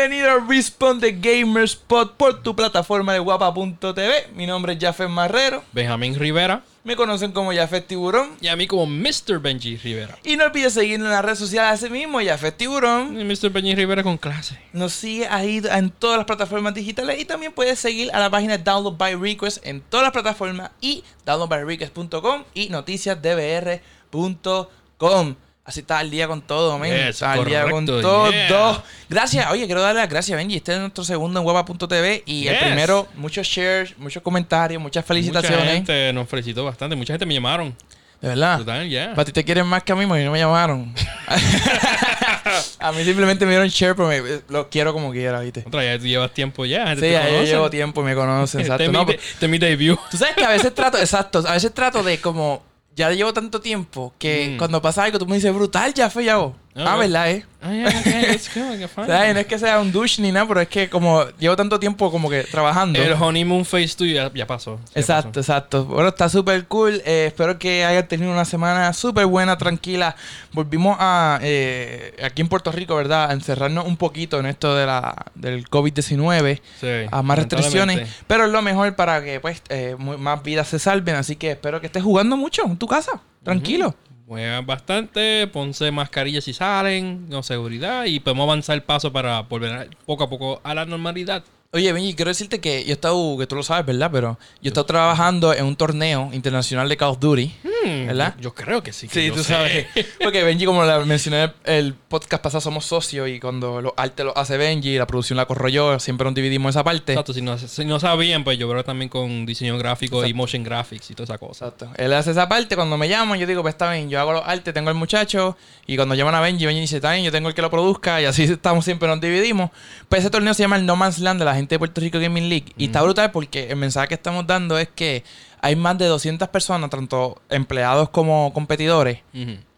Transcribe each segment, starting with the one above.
Bienvenido a Respawn Gamerspot por tu plataforma de guapa.tv. Mi nombre es Jafet Marrero. Benjamín Rivera. Me conocen como Jafet Tiburón. Y a mí como Mr. Benji Rivera. Y no olvides seguirnos en las redes sociales así mismo, Jafet Tiburón. Y Mr. Benji Rivera con clase. Nos sigue ahí en todas las plataformas digitales y también puedes seguir a la página Download by Request en todas las plataformas y downloadbyrequest.com y noticiasdbr.com. Así está al día con todo, men. Yes, al día con todo. yeah. Gracias. Oye, quiero darle las gracias, Benji. Este es nuestro segundo en guapa.tv y el primero, muchos shares, muchos comentarios, muchas felicitaciones. Mucha gente nos felicitó bastante. Mucha gente me llamaron. De verdad. Total, ya. Para ti te quieren más que a mí, porque no me llamaron. a mí simplemente me dieron share, pero me- lo quiero como quiera, ¿viste? Otra, ya tú llevas tiempo ya. Sí, te ya yo llevo tiempo y me conocen, Este exacto. es No, mi, de- este es mi debut. Tú sabes que a veces trato, exacto, a veces trato de como, ya llevo tanto tiempo que Mm. cuando pasa algo tú me dices, brutal, ya fue, ya hago. Ah. ¿verdad, eh? Ah. No es que sea un douche ni nada, pero es que como llevo tanto tiempo como que trabajando. El honeymoon phase tuyo ya, ya pasó. Ya Exacto, pasó. exacto. Bueno, está súper cool. Eh, espero que hayan tenido una semana súper buena, tranquila. Volvimos a, eh, aquí en Puerto Rico, ¿verdad? A encerrarnos un poquito en esto de la, del COVID-19. Sí, a más restricciones. Pero es lo mejor para que pues eh, más vidas se salven. Así que espero que estés jugando mucho en tu casa. Tranquilo. Juegan bastante, ponse mascarillas si salen, con seguridad y podemos avanzar el paso para volver a- poco a poco a la normalidad. Oye, Benji, quiero decirte que yo he estado, que tú lo sabes, ¿verdad? Pero yo he estado trabajando en un torneo internacional de Call of Duty. Hmm, ¿Verdad? Yo creo que sí. que Sí, yo tú sé. sabes. Porque Benji, como la mencioné el podcast pasado, somos socios y cuando los artes los hace Benji, la producción la corro yo, siempre nos dividimos esa parte. Exacto, si no, si no sabían, pues yo creo también con diseño gráfico y motion graphics y toda esa cosa. Exacto. Él hace esa parte, cuando me llaman, yo digo, pues está bien, yo hago los artes, tengo el muchacho, y cuando llaman a Benji, Benji dice, está bien, yo tengo el que lo produzca, y así estamos siempre, nos dividimos. Pues ese torneo se llama el No Man's Land de la gente de Puerto Rico Gaming League, y está brutal porque el mensaje que estamos dando es que hay más de 200 personas, tanto empleados como competidores,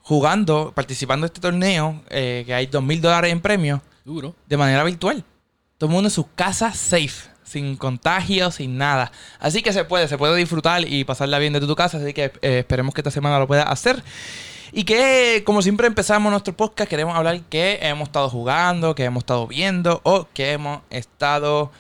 jugando, participando de este torneo, eh, que hay 2 mil dólares en premios, Duro. de manera virtual. Todo el mundo en sus casas safe, sin contagio, sin nada. Así que se puede, se puede disfrutar y pasarla bien desde tu casa. Así que eh, esperemos que esta semana lo puedas hacer. Y que, como siempre empezamos nuestro podcast, queremos hablar que hemos estado jugando, que hemos estado viendo o que hemos estado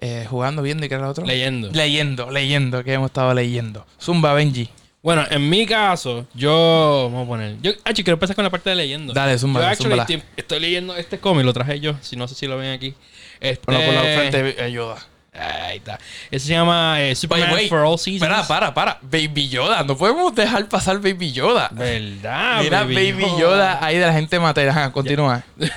eh, jugando, viendo y que era lo otro. Leyendo. Leyendo, leyendo, que hemos estado leyendo. Zumba Benji. Bueno, en mi caso, yo. Vamos a poner. Yo, actually, quiero empezar con la parte de leyendo. Dale, zumba, Yo, actually, estoy, estoy leyendo este cómic, lo traje yo. Si no sé si lo ven aquí. Este, Bueno, por la frente ayuda. Ahí está. Ese se llama eh, Superman wait. for All Seasons. Para, para, para. Baby Yoda. No podemos dejar pasar Baby Yoda. ¿Verdad? Mira Baby, Yoda. ahí de la gente. Ajá, continúa.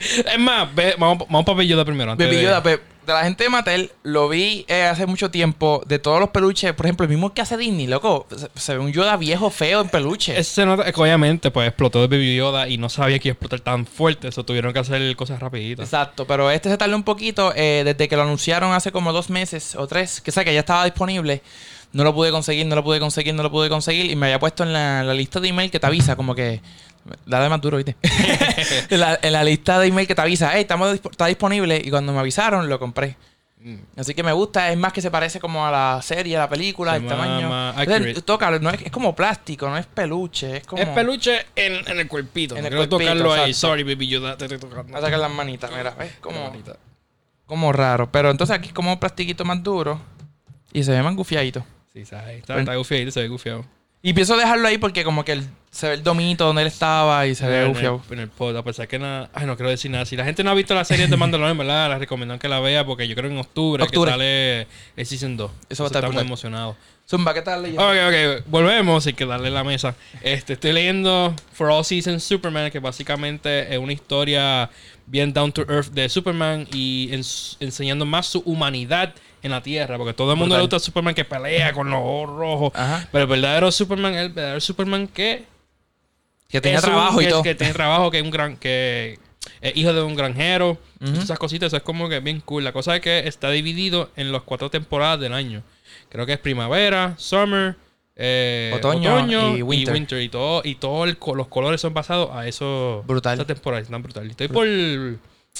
Es más, ve- vamos, vamos para Baby Yoda primero. antes Baby de- Yoda, pe- de la gente de Mattel, lo vi eh, hace mucho tiempo. De todos los peluches, por ejemplo, el mismo que hace Disney, loco. Se, se ve un Yoda viejo, feo en peluche. Ese se nota que obviamente pues explotó el Baby Yoda y no sabía que iba a explotar tan fuerte. Eso tuvieron que hacer cosas rapiditas. Exacto, pero este se tardó un poquito eh, desde que lo anunciaron hace como dos meses o tres, que sé que ya estaba disponible. No lo pude conseguir, no lo pude conseguir, no lo pude conseguir. Y me había puesto en la, la lista de email que te avisa, como que. Dale más duro, ¿viste? en, la, en la lista de email que te avisa, hey, estamos, está disponible. Y cuando me avisaron, lo compré. Mm. Así que me gusta, es más que se parece como a la serie, a la película, el tamaño. Entonces, tócalo, no es, es como plástico, no es peluche, es como. Es peluche en, en el cuerpito. En el quiero cuerpito, tocarlo ahí. Sorry, Baby Yoda, te estoy tocando. A sacar las manitas, mira, ¿ves? Como, raro. Pero entonces aquí es como un plastiquito más duro y se ve más gufiadito. Sí, sabe. Está, está gufiado, se ve gufiado. Y pienso dejarlo ahí porque como que el- se ve el domito donde él estaba y se ve en, el, en el pod, a pesar que nada. Ay, no quiero decir nada. Si la gente no ha visto la serie de Mandalorian, ¿verdad? Les recomiendo que la vea porque yo creo que en octubre, Octubre. que sale el Season 2. Eso va a estar Estamos brutal. emocionados. Zumba, ¿qué tal leyendo? Ok, ok. Volvemos sin que darle la mesa. Este, estoy leyendo For All Seasons Superman, que básicamente es una historia bien down to earth de Superman y ens- enseñando más su humanidad en la Tierra. Porque todo el mundo Brutal. le gusta a Superman que pelea con los ojos rojos. Ajá. Pero el verdadero Superman es el verdadero Superman que Que tenía un- trabajo y que, todo. Que tiene trabajo, que es un gran. que es hijo de un granjero. Esas cositas, eso es como que bien cool. La cosa es que está dividido en las cuatro temporadas del año. Creo que es primavera, summer, eh, Otoño y winter. Y todo, y todos los colores son basados a eso. Brutal. Esa temporada, están brutal. Estoy por.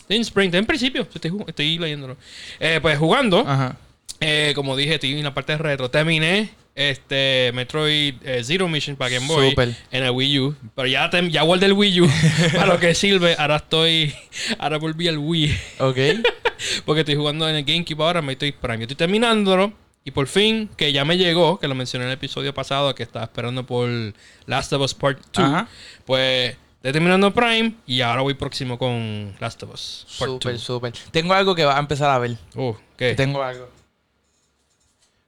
En spring, estoy en principio. Estoy, estoy leyéndolo. Eh, pues jugando. Ajá. Eh, como dije, estoy en la parte de retro. Terminé este Metroid eh, Zero Mission para Game Boy Súper. en el Wii U. Pero ya, te- ya guardé el Wii U para lo que sirve. Ahora estoy. Ahora volví al Wii. Ok. Porque estoy jugando en el GameCube ahora, me estoy Prime. Yo estoy terminándolo. Y por fin, que ya me llegó, que lo mencioné en el episodio pasado, que estaba esperando por Last of Us Part 2. Ajá. Pues estoy terminando Prime y ahora voy próximo con Last of Us Súper, 2. súper. Tengo algo que va a empezar a ver. Oh, ¿qué? Tengo algo.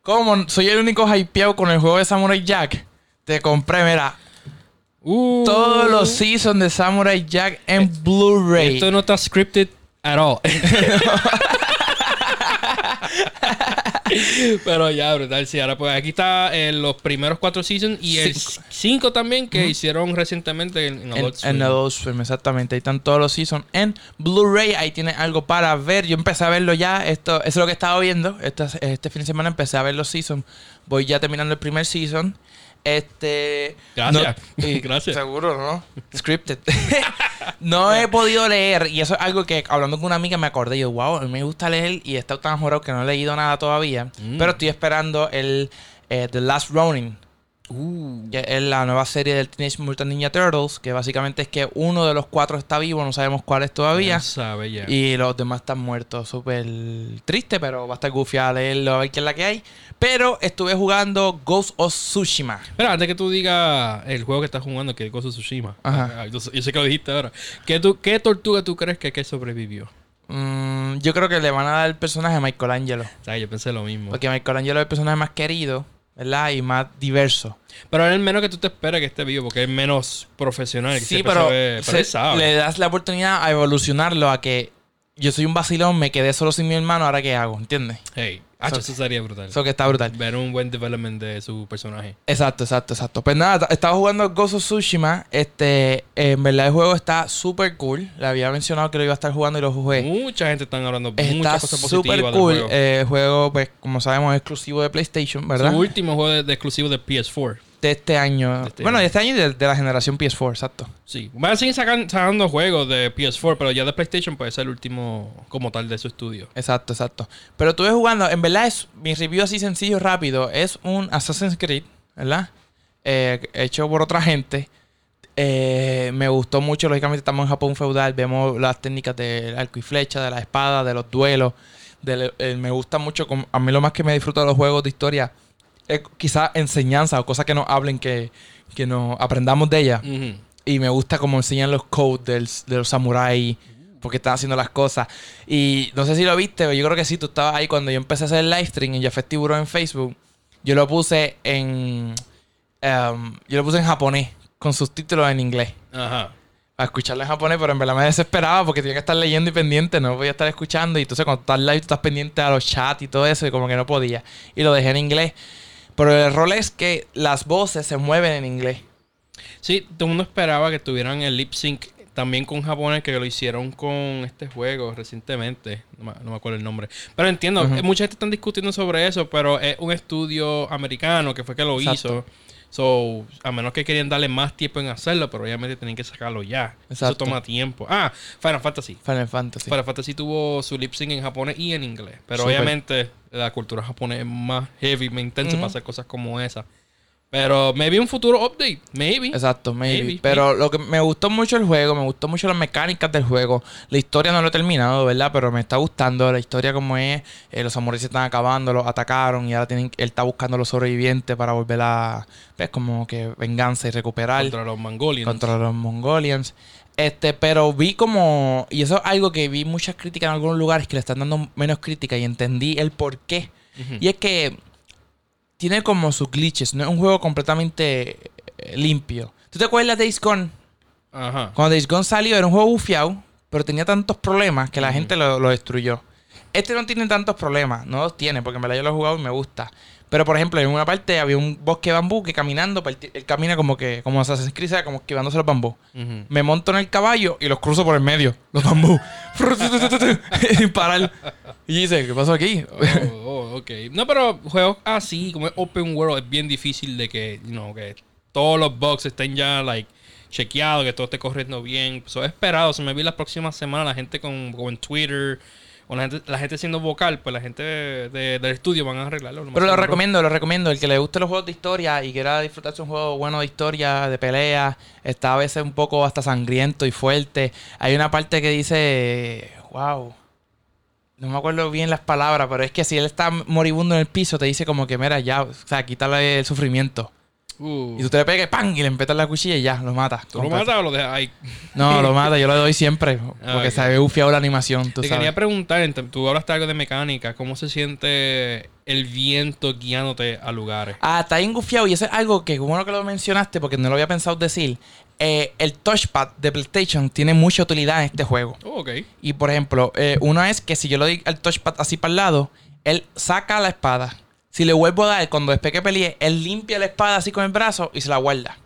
Como soy el único hypeado con el juego de Samurai Jack, te compré, mira, Uh, todos los seasons de Samurai Jack en Blu-ray. Esto no está scripted at all. Pero ya, brutal. Sí, ahora pues aquí está eh, los primeros cuatro seasons y el Cinco. cinco también que hicieron recientemente en, en En, Adult Swim. en Adult Swim, exactamente. Ahí están todos los seasons en Blu-ray. Ahí tienes algo para ver. Yo empecé a verlo ya. Esto, eso es lo que estaba viendo. Este, este fin de semana empecé a ver los seasons. Voy ya terminando el primer season. Este. Gracias. no- y- Gracias. Seguro, ¿no? Scripted. no he podido leer. Y eso es algo que hablando con una amiga me acordé. Yo, wow, a mí me gusta leer. Y he estado tan jurado que no he leído nada todavía. Mm. Pero estoy esperando el eh, The Last Ronin. Uh, Que es la nueva serie del Teenage Mutant Ninja Turtles, que básicamente es que uno de los cuatro está vivo, no sabemos cuál es todavía. sabe. Y los demás están muertos. Súper triste, pero va a estar gufiado leerlo a ver qué es la que hay. Pero estuve jugando Ghost of Tsushima. Espera, antes que tú digas el juego que estás jugando, que es Ghost of Tsushima. Ajá. Ah, Yo, sé- yo sé que lo dijiste ahora. ¿Qué, tú, ¿Qué tortuga tú crees que, que sobrevivió? Mm, yo creo que le van a dar el personaje a Michelangelo. O sea, yo pensé lo mismo. Porque Michelangelo es el personaje más querido, ¿verdad? Y más diverso. Pero es el menos que tú te esperas que esté vivo, porque es menos profesional. Que Sí, pero, se- sabe. le das la oportunidad a evolucionarlo a que yo soy un vacilón, me quedé solo sin mi hermano, ¿ahora qué hago? ¿Entiendes? Hey, So- eso sería brutal. Eso que está brutal. Ver un buen development de su personaje. Exacto, exacto, exacto. Pues nada, estaba jugando of Tsushima. Este, en verdad el juego está súper cool. Le había mencionado que lo iba a estar jugando y lo jugué. Mucha gente está hablando Está muchas cosas positivas del cool. juego. Eh, el juego, pues, como sabemos, es exclusivo de PlayStation, ¿verdad? Su último juego de, de exclusivo de PS4. De este año. De este bueno, de este año y de, de la generación PS4, exacto. Sí. Van a seguir sacan- sacando juegos de PS4, pero ya de PlayStation puede ser el último como tal de su estudio. Exacto, exacto. Pero estuve jugando, en verdad es mi review así sencillo, rápido. Es un Assassin's Creed, ¿verdad? Eh, hecho por otra gente. Eh, me gustó mucho, lógicamente estamos en Japón feudal, vemos las técnicas del arco y flecha, de la espada, de los duelos. del- eh, me gusta mucho, a mí lo más que me disfruto de los juegos de historia es quizás enseñanza o cosas que nos hablen, que, que nos aprendamos de ellas. Ujú. Y me gusta cómo enseñan los codes del- de los samuráis. Porque están haciendo las cosas. Y no sé si lo viste, pero yo creo que sí. Tú estabas ahí cuando yo empecé a hacer el live stream en Jafet Tiburón en Facebook. Yo lo puse en. em, yo lo puse en japonés. Con subtítulos en inglés. Ajá. A escucharlo en japonés, pero en verdad me desesperaba porque tenía que estar leyendo y pendiente. No podía estar escuchando. Y entonces cuando estás live, tú estás pendiente a los chats y todo eso. Y como que no podía. Y lo dejé en inglés. Pero el error es que las voces se mueven en inglés. Sí, todo el mundo esperaba que tuvieran el lip sync también con japonés, que lo hicieron con este juego recientemente. No me, no me acuerdo el nombre. Pero entiendo, Ujú. eh, mucha gente están discutiendo sobre eso, pero es un estudio americano que fue que lo Exacto. hizo. So, a menos que querían darle más tiempo en hacerlo, pero obviamente tienen que sacarlo ya. Eso toma tiempo. Ah, Final Fantasy. Final Fantasy. Final Fantasy tuvo su lip sync en japonés y en inglés. Pero obviamente la cultura japonesa es más heavy, más intensa para hacer cosas como esa. Pero maybe un futuro update. Maybe. Exacto, maybe. Maybe, Pero lo que me gustó mucho el juego, me gustó mucho las mecánicas del juego. La historia no lo he terminado, ¿verdad? Pero me está gustando la historia como es. Eh, los samuráis se están acabando, los atacaron y ahora tienen, él está buscando a los sobrevivientes para volver a, pues como que venganza y recuperar Contra los Mongolians. contra los Mongolians. Este, pero vi como, y eso es algo que vi muchas críticas en algunos lugares que le están dando menos crítica y entendí el por qué. Y es que tiene como sus glitches, no es un juego completamente eh, limpio. ¿Tú te acuerdas de Days Gone? Ajá. Cuando Days Gone salió era un juego bufiado, pero tenía tantos problemas que la gente lo, lo destruyó. Este no tiene tantos problemas, no los tiene, porque en verdad yo lo he jugado y me gusta. Pero por ejemplo, en una parte había un bosque de bambú que caminando, pues, él, camina como que, como Assassin's Creed, como esquivándose los bambú. Me monto en el caballo y los cruzo por el medio, los bambú. Sin parar. Y dice, ¿qué pasó aquí? Oh, oh, ok. No, pero juegos así, como es open world, es bien difícil de que, you know, que todos los bugs estén ya, like, chequeados, que todo esté corriendo bien. Eso es esperado. Si me vi las próximas semanas, la gente con, como en Twitter, con la gente, la gente siendo vocal, pues la gente de- de- del estudio van a arreglarlo. Pero lo recomiendo, lo recomiendo. El que le guste los juegos de historia y quiera disfrutarse un juego bueno de historia, de pelea, está a veces un poco hasta sangriento y fuerte. Hay una parte que dice, wow. No me acuerdo bien las palabras, pero es que si él está moribundo en el piso, te dice como que, mira, ya, o sea, quítale el sufrimiento. Uh, Y tú te le pegas, ¡pam! Y le empetas la cuchilla y ya, lo mata. ¿Tú lo matas o lo dejas ahí? No, lo mata, yo lo doy siempre. Porque ok. se ve bufiado la animación, tú Te sabes. quería preguntar, tú hablaste algo de mecánica, ¿cómo se siente el viento guiándote a lugares? Ah, está bien gufiado y eso es algo que, bueno que lo mencionaste, porque no lo había pensado decir. Eh, el touchpad de PlayStation tiene mucha utilidad en este juego. Oh, ok. Y por ejemplo, eh, uno es que si yo le doy al touchpad así para el lado, él saca la espada. Si le vuelvo a dar, cuando después que pelee, él limpia la espada así con el brazo y se la guarda.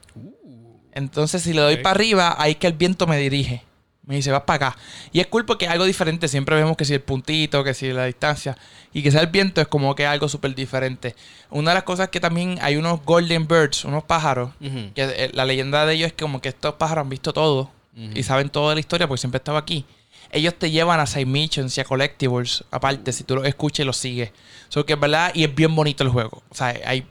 Entonces, si le doy para arriba, ahí es que el viento me dirige. Me dice, vas para acá. Y es cool porque es algo diferente. Siempre vemos que si el puntito, que si la distancia. Y que sea el viento es como que es algo súper diferente. Una de las cosas que también hay unos golden birds, unos pájaros. Que eh, la leyenda de ellos es que como que estos pájaros han visto todo. Y saben todo de la historia porque siempre estaba aquí. Ellos te llevan a side missions y a collectibles aparte si tú los escuchas y los sigues. So que es verdad y es bien bonito el juego. O sea, hay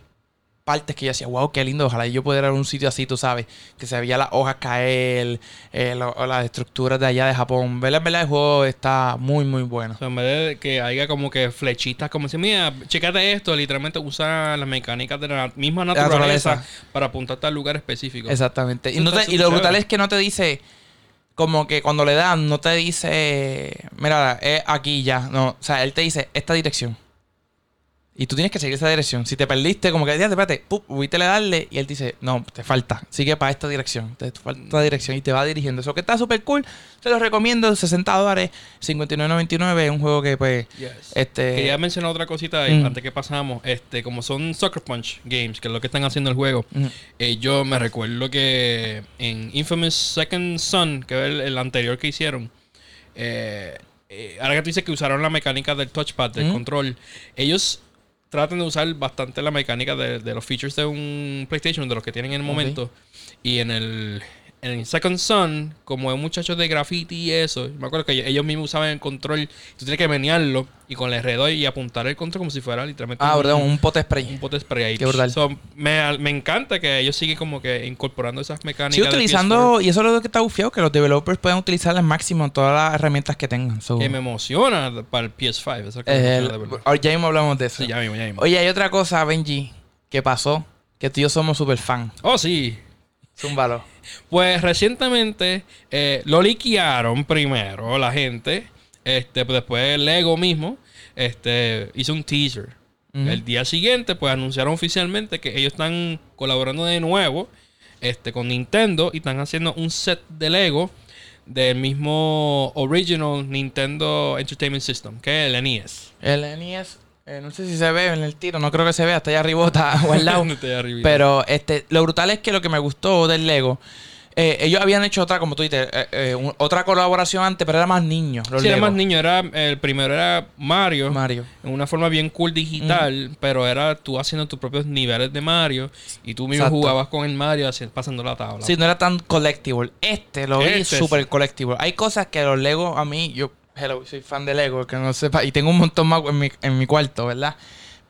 partes que yo decía, wow, qué lindo. Ojalá yo pudiera ir a un sitio así, tú sabes. Que se veía las hojas caer, eh, lo- las estructuras de allá de Japón. Verdad, verdad, el juego está muy, muy bueno. O sea, en vez de que haya como que flechitas, como si, mira, checate esto, literalmente usa las mecánicas de la misma naturaleza, naturaleza. para apuntarte al lugar específico. Exactamente. Y, no te- y lo brutal es que no te dice, como que cuando le dan, no te dice, mira, es aquí ya. No, o sea, él te dice esta dirección. Y tú tienes que seguir esa dirección. Si te perdiste, como que, espérate, espérate, pup, fuiste a darle y él dice, no, te falta, sigue para esta dirección. Te falta esta dirección y te va dirigiendo. Eso que está súper cool. Te lo recomiendo, 60 dólares, 59.99. Es un juego que, pues, Yes. este. Quería mencionar otra cosita ahí, Mm. antes que pasamos. Este, como son Soccer Punch Games, que es lo que están haciendo el juego. Eh, yo me recuerdo que en Infamous Second Son, que es el, el anterior que hicieron, eh, eh, ahora que tú dices que usaron la mecánica del touchpad, del control, ellos tratan de usar bastante la mecánica de, de los features de un PlayStation, de los que tienen en el momento. Y en el, en el Second Son, como es muchachos de graffiti y eso, me acuerdo que ellos mismos usaban el control, tú tienes que menearlo y con el alrededor y apuntar el control como si fuera literalmente Ah, un- perdón, un pote un spray. pote spray ahí. Qué brutal. So, me, me encanta que ellos siguen como que incorporando esas mecánicas. Sí, utilizando, y eso es lo que está bufiado, que los developers puedan utilizar al máximo todas las herramientas que tengan. So, PS4, que me emociona para el PS5. Eso que el- verdad. ahora ya mismo hablamos de eso. Sí, ya mismo, ya mismo. Oye, hay otra cosa, Benji, que pasó, que tú y yo somos super fan. Oh, sí. Zúmbalo. Pues recientemente eh, lo liquearon primero la gente. Este, pues después Lego mismo este, hizo un teaser. El día siguiente, pues anunciaron oficialmente que ellos están colaborando de nuevo este, con Nintendo y están haciendo un set de Lego del mismo original Nintendo Entertainment System, que es el NES. El NES, eh, no sé si se ve en el tiro, no creo que se vea, está allá arriba, está guardado. Está ahí arribita. Pero este, lo brutal es que lo que me gustó del Lego, eh, ellos habían hecho otra, como tú dices, eh, eh, un- otra colaboración antes, pero era más niños. Los Sí, era más niño. Era, el primero era Mario. Mario. En una forma bien cool digital, pero era tú haciendo tus propios niveles de Mario y tú mismo Exacto. jugabas con el Mario así, pasando la tabla. Sí, no era tan collectible. Este lo vi Este súper collectible. Hay cosas que los Lego, a mí, yo, hello, soy fan de Lego, que no sepa, y tengo un montón más en mi, en mi cuarto, ¿verdad?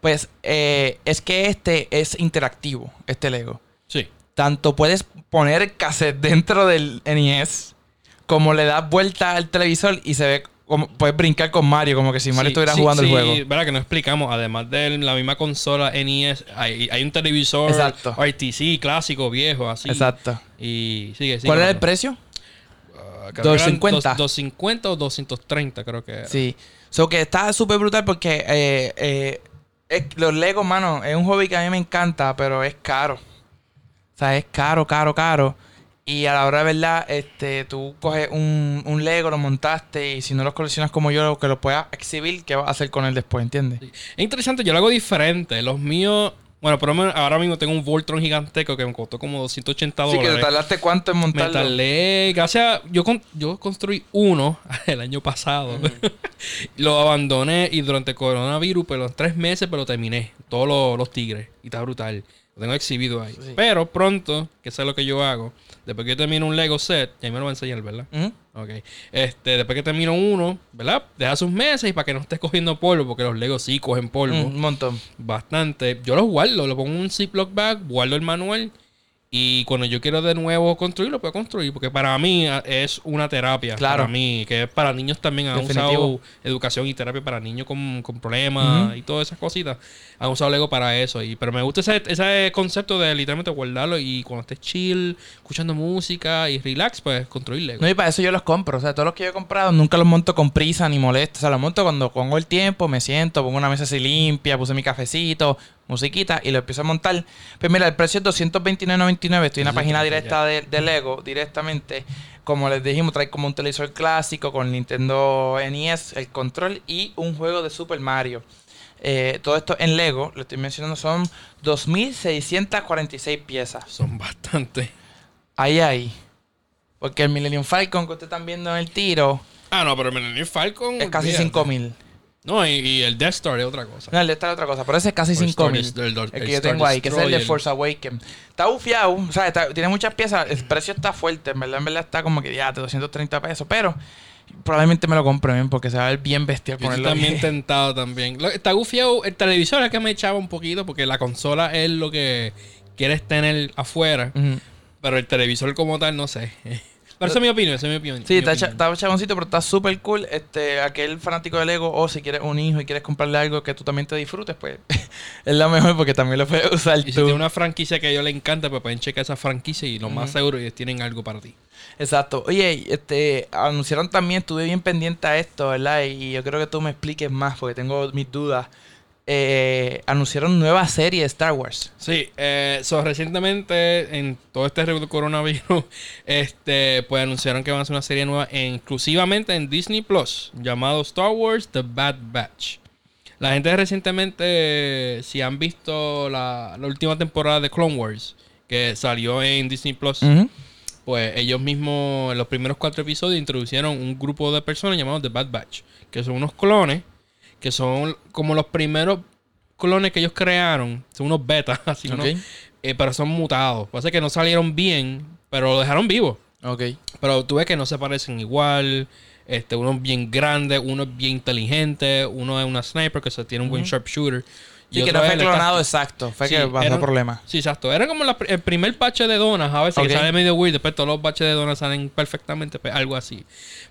Pues eh, es que este es interactivo, este Lego. Sí. Tanto puedes poner el cassette dentro del NES, como le das vuelta al televisor y se ve como puedes brincar con Mario, como que si Mario Sí, estuviera sí, jugando sí, el juego. verdad que no explicamos. Además de la misma consola NES, hay, hay un televisor Exacto. RTC clásico, viejo, así. Exacto. Y sigue, sigue. ¿Cuál era el precio? Ah, creo que eran 250. dos- 250 o 230, creo que era. Sí. So que está súper brutal porque eh, eh, es- los Legos, mano, es un hobby que a mí me encanta, pero es caro. O sea, es caro, caro, caro. Y a la hora de verdad, este, tú coges un, un Lego, lo montaste y si no los coleccionas como yo, que lo puedas exhibir, ¿qué vas a hacer con él después? ¿Entiendes? Sí. Es interesante, yo lo hago diferente. Los míos, bueno, por lo menos ahora mismo tengo un Voltron gigantesco que me costó como 280 Así que dólares. te tardaste cuánto en Me montarlo. tardé, gracias, yo, con- yo construí uno el año pasado. lo abandoné y durante el coronavirus, pero los tres meses, pero lo terminé. Todos los, los tigres. Y está brutal. Lo tengo exhibido ahí. Sí. Pero pronto, que es lo que yo hago, después que yo termino un Lego set, ya me lo voy a enseñar, ¿verdad? Ujú. Ok. Este, después que termino uno, ¿verdad? Deja sus meses y para que no estés cogiendo polvo, porque los Legos sí cogen polvo. Mm, Un montón. Bastante. Yo los guardo, lo pongo en un Ziploc bag, guardo el manual. Y cuando yo quiero de nuevo construir, lo puedo construir. Porque para mí ah, es una terapia. Claro. Para mí, que es para niños también. Han Definitivo. usado educación y terapia para niños con, con problemas y todas esas cositas. Han usado Lego para eso. Y, pero me gusta ese, ese concepto de literalmente guardarlo y cuando estés chill, escuchando música y relax, pues construir Lego. No, y para eso yo los compro. O sea, todos los que yo he comprado nunca los monto con prisa ni molesto. O sea, los monto cuando pongo el tiempo, me siento, pongo una mesa así limpia, puse mi cafecito, musiquita y lo empiezo a montar. Pues mira, el precio es 229.99. Estoy en la página directa de, de Lego directamente. Como les dijimos, trae como un televisor clásico con Nintendo NES, el control y un juego de Super Mario. Eh, todo esto en Lego, lo estoy mencionando, son 2.646 piezas. Son bastante. Ahí, ahí. Porque el Millennium Falcon que ustedes están viendo en el tiro Ah, no, pero Millennium Falcon. es casi olvídate. 5000. No, y, y el Death Star es otra cosa. No, el de esta es otra cosa, pero ese es casi Star 5000. Des- el- el- El el que yo Star tengo ahí, que es el de. Force Awakens. Está bufiado, o sea, está- tiene muchas piezas. El precio está fuerte, en verdad, en verdad está como que ya, de 230 pesos. Pero probablemente me lo compre bien porque se va a ver bien bestial estoy ponerlo también tentado también. Lo- está gufiado. El televisor es que me echaba un poquito porque la consola es lo que quieres tener afuera. Pero el televisor como tal, no sé. Pero esa es mi opinión, esa es mi opinión. Sí, mi está, cha- opinión. está chaboncito, pero está súper cool. Este, aquel fanático de Lego, o si quieres un hijo y quieres comprarle algo que tú también te disfrutes, pues es lo mejor porque también lo puedes usar Y si tú. tiene una franquicia que a ellos les encanta, pues pueden checar esa franquicia y lo más seguro ellos tienen algo para ti. Exacto. Oye, este, anunciaron también, estuve bien pendiente a esto, ¿verdad? Y yo creo que tú me expliques más porque tengo mis dudas. Eh, anunciaron nueva serie de Star Wars. Sí, eh, so, recientemente en todo este coronavirus, este, pues anunciaron que van a hacer una serie nueva en- exclusivamente en Disney Plus, llamado Star Wars The Bad Batch. La gente recientemente, si han visto la, la última temporada de Clone Wars, que salió en Disney Plus, pues ellos mismos en los primeros cuatro episodios introducieron un grupo de personas llamados The Bad Batch, que son unos clones, que son como los primeros clones que ellos crearon, son unos betas, así Ok. unos- eh, pero son mutados. Pasa que no salieron bien, pero lo dejaron vivo. Ok. Pero tú ves que no se parecen igual. Este, uno es bien grande, uno es bien inteligente, uno es una sniper que se tiene un buen Ujú. Sí, que no fue clonado exacto. Fue Sí, que pasó eran- problemas. Sí, exacto. Era como la el primer bache de donas. A veces Ok. que sale medio weird. Después todos los baches de donas salen perfectamente. Pues algo así.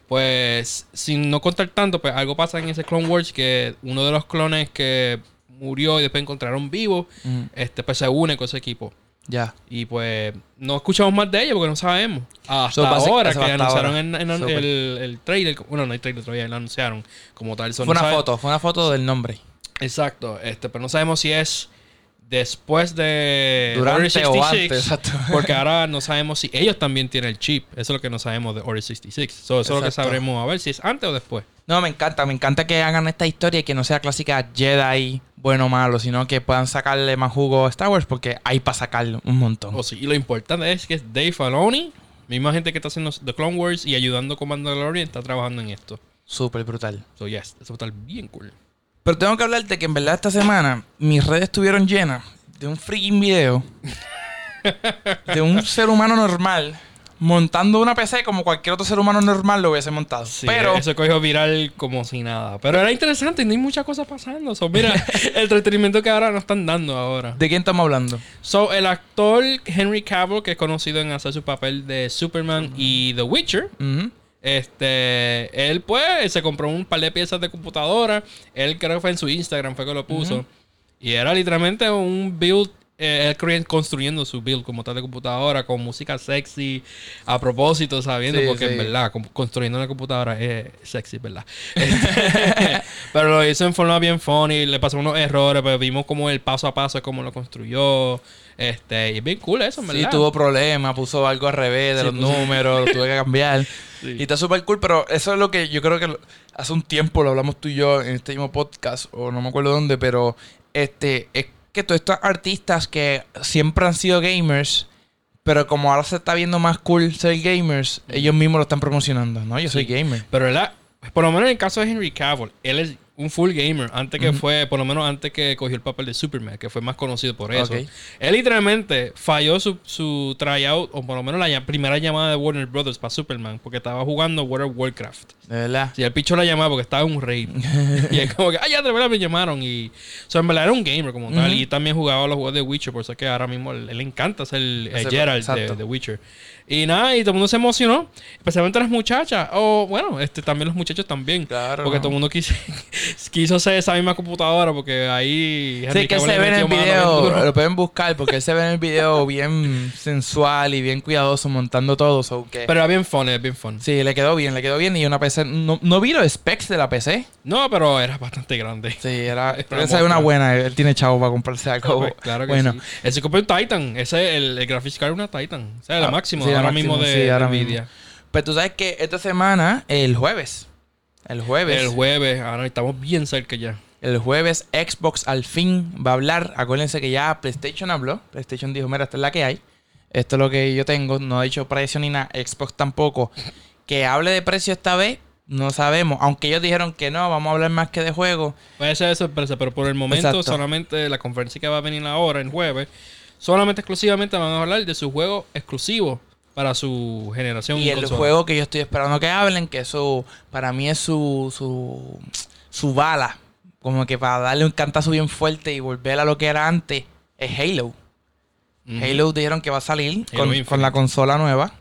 Pues, sin no contar tanto, pues algo pasa en ese Clone Wars que uno de los clones que murió y después encontraron vivo, este, pues se une con ese equipo. Ya. Y pues no escuchamos más de ellos porque no sabemos. Hasta So, ahora que anunciaron en, el, el trailer. Bueno, no hay trailer todavía, lo anunciaron como tal. So, Fue no una sabe- foto, fue una foto del nombre. Exacto, este, pero no sabemos si es después de Durante Order o 66, antes, exacto. porque ahora no sabemos si ellos también tienen el chip. Eso es lo que no sabemos de Order 66. So, eso es lo que sabremos a ver si es antes o después. No, me encanta, me encanta que hagan esta historia y que no sea clásica Jedi, bueno o malo, sino que puedan sacarle más jugo a Star Wars porque hay para sacarle un montón. O sí, y lo importante es que es Dave Filoni, misma gente que está haciendo The Clone Wars y ayudando con Mandalorian, está trabajando en esto. Súper brutal. So, yes, eso va a estar bien cool. Pero tengo que hablarte que en verdad esta semana mis redes estuvieron llenas de un freaking video de un ser humano normal montando una PC como cualquier otro ser humano normal lo hubiese montado. Sí, Pero eso cogió viral como si nada. Pero era interesante y no hay muchas cosas pasando. So, mira, el entretenimiento que ahora nos están dando ahora. ¿de quién estamos hablando? So, el actor Henry Cavill, que es conocido en hacer su papel de Superman y The Witcher. Este, él pues se compró un par de piezas de computadora. Él creo que fue en su Instagram, fue que lo puso. Y era literalmente un build, eh, él construyendo su build como tal de computadora, con música sexy, a propósito, sabiendo, Sí, porque sí. en verdad, construyendo una computadora es sexy, ¿verdad? Este, pero lo hizo en forma bien funny, le pasó unos errores, pero vimos como el paso a paso, cómo lo construyó. Este, y es bien cool eso, en Sí, verdad. tuvo problemas, puso algo al revés de Sí, los puso- números, lo tuve que cambiar. Sí. Y está súper cool, pero eso es lo que yo creo que hace un tiempo lo hablamos tú y yo en este mismo podcast, o no me acuerdo dónde, pero este es que todos estos artistas que siempre han sido gamers, pero como ahora se está viendo más cool ser gamers, ellos mismos lo están promocionando, ¿no? Yo soy Sí. gamer. Pero ha- por lo menos en el caso de Henry Cavill, él es un full gamer antes que fue, por lo menos antes que cogió el papel de Superman, que fue más conocido por eso. Él literalmente falló su, su tryout, o por lo menos la primera llamada de Warner Brothers para Superman, porque estaba jugando World of Warcraft. De verdad. Si el picho la llamaba porque estaba en un raid. y es como que, ay, ya de verdad me llamaron. Y, o sea, en verdad era un gamer como tal. Y también jugaba los juegos de Witcher, por eso es que ahora mismo él, él le encanta ser el eh, Geralt de Witcher. Y nada, y todo el mundo se emocionó, especialmente las muchachas. O bueno, este también los muchachos también. Claro, Porque ¿no? todo el mundo quiso, quiso hacer esa misma computadora porque ahí. Sí, que él se ve en el video, lo pueden buscar porque él se ve en el video bien sensual y bien cuidadoso montando todo. So que, Pero era bien fun, es bien fun. sí, le quedó bien, le quedó bien. Y una PC, no, no vi los specs de la PC. No, pero era bastante grande. Sí, era, Pero esa es una buena. Él tiene chavo para comprarse algo. Claro que bueno. sí. Él se compró un Titan. Ese, el, el graphics card es una Titan. O sea, la Ah, máxima sí, la ahora mismo de, sí, de Nvidia. mismo. Pero tú sabes que esta semana, el jueves, el jueves, El jueves, ahora estamos bien cerca ya. el jueves Xbox al fin va a hablar. Acuérdense que ya PlayStation habló. PlayStation dijo, mira, esta es la que hay. Esto es lo que yo tengo. No ha dicho precio ni nada. Xbox tampoco. Que hable de precio esta vez, no sabemos. Aunque ellos dijeron que no, vamos a hablar más que de juego. Puede ser de sorpresa, pero por el momento Exacto. solamente la conferencia que va a venir ahora, el jueves, solamente exclusivamente van a hablar de su juego exclusivo para su generación. Y el juego que yo estoy esperando que hablen, que eso para mí es su, su, su bala. Como que para darle un cantazo bien fuerte y volver a lo que era antes, es Halo. Halo dijeron que va a salir con, la consola nueva.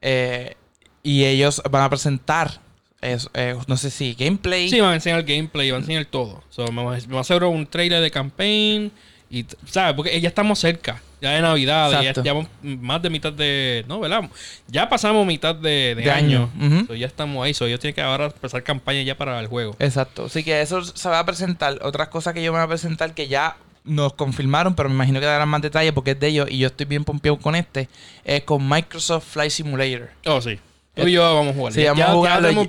Eh, y ellos van a presentar, es- eh, no sé si gameplay. Sí, van a enseñar gameplay, van a enseñar todo. So, me va a hacer un trailer de campaign. Y, ¿sabes? Porque ya estamos cerca. Ya de Navidad. Ya llevamos más de mitad de. No, ¿verdad? Ya pasamos mitad de, de De año. año, ujú. So, ya estamos ahí. So, ellos tienen que ahora empezar campaña ya para el juego. Exacto. Así que eso se va a presentar. Otras cosas que yo me voy a presentar que ya nos confirmaron, pero me imagino que darán más detalles porque es de ellos y yo estoy bien pompeado con este. Es con Microsoft Flight Simulator. Oh, sí. Tú y yo vamos a jugar. Sí, ya, vamos ya, a ya jugarlo tenemos y-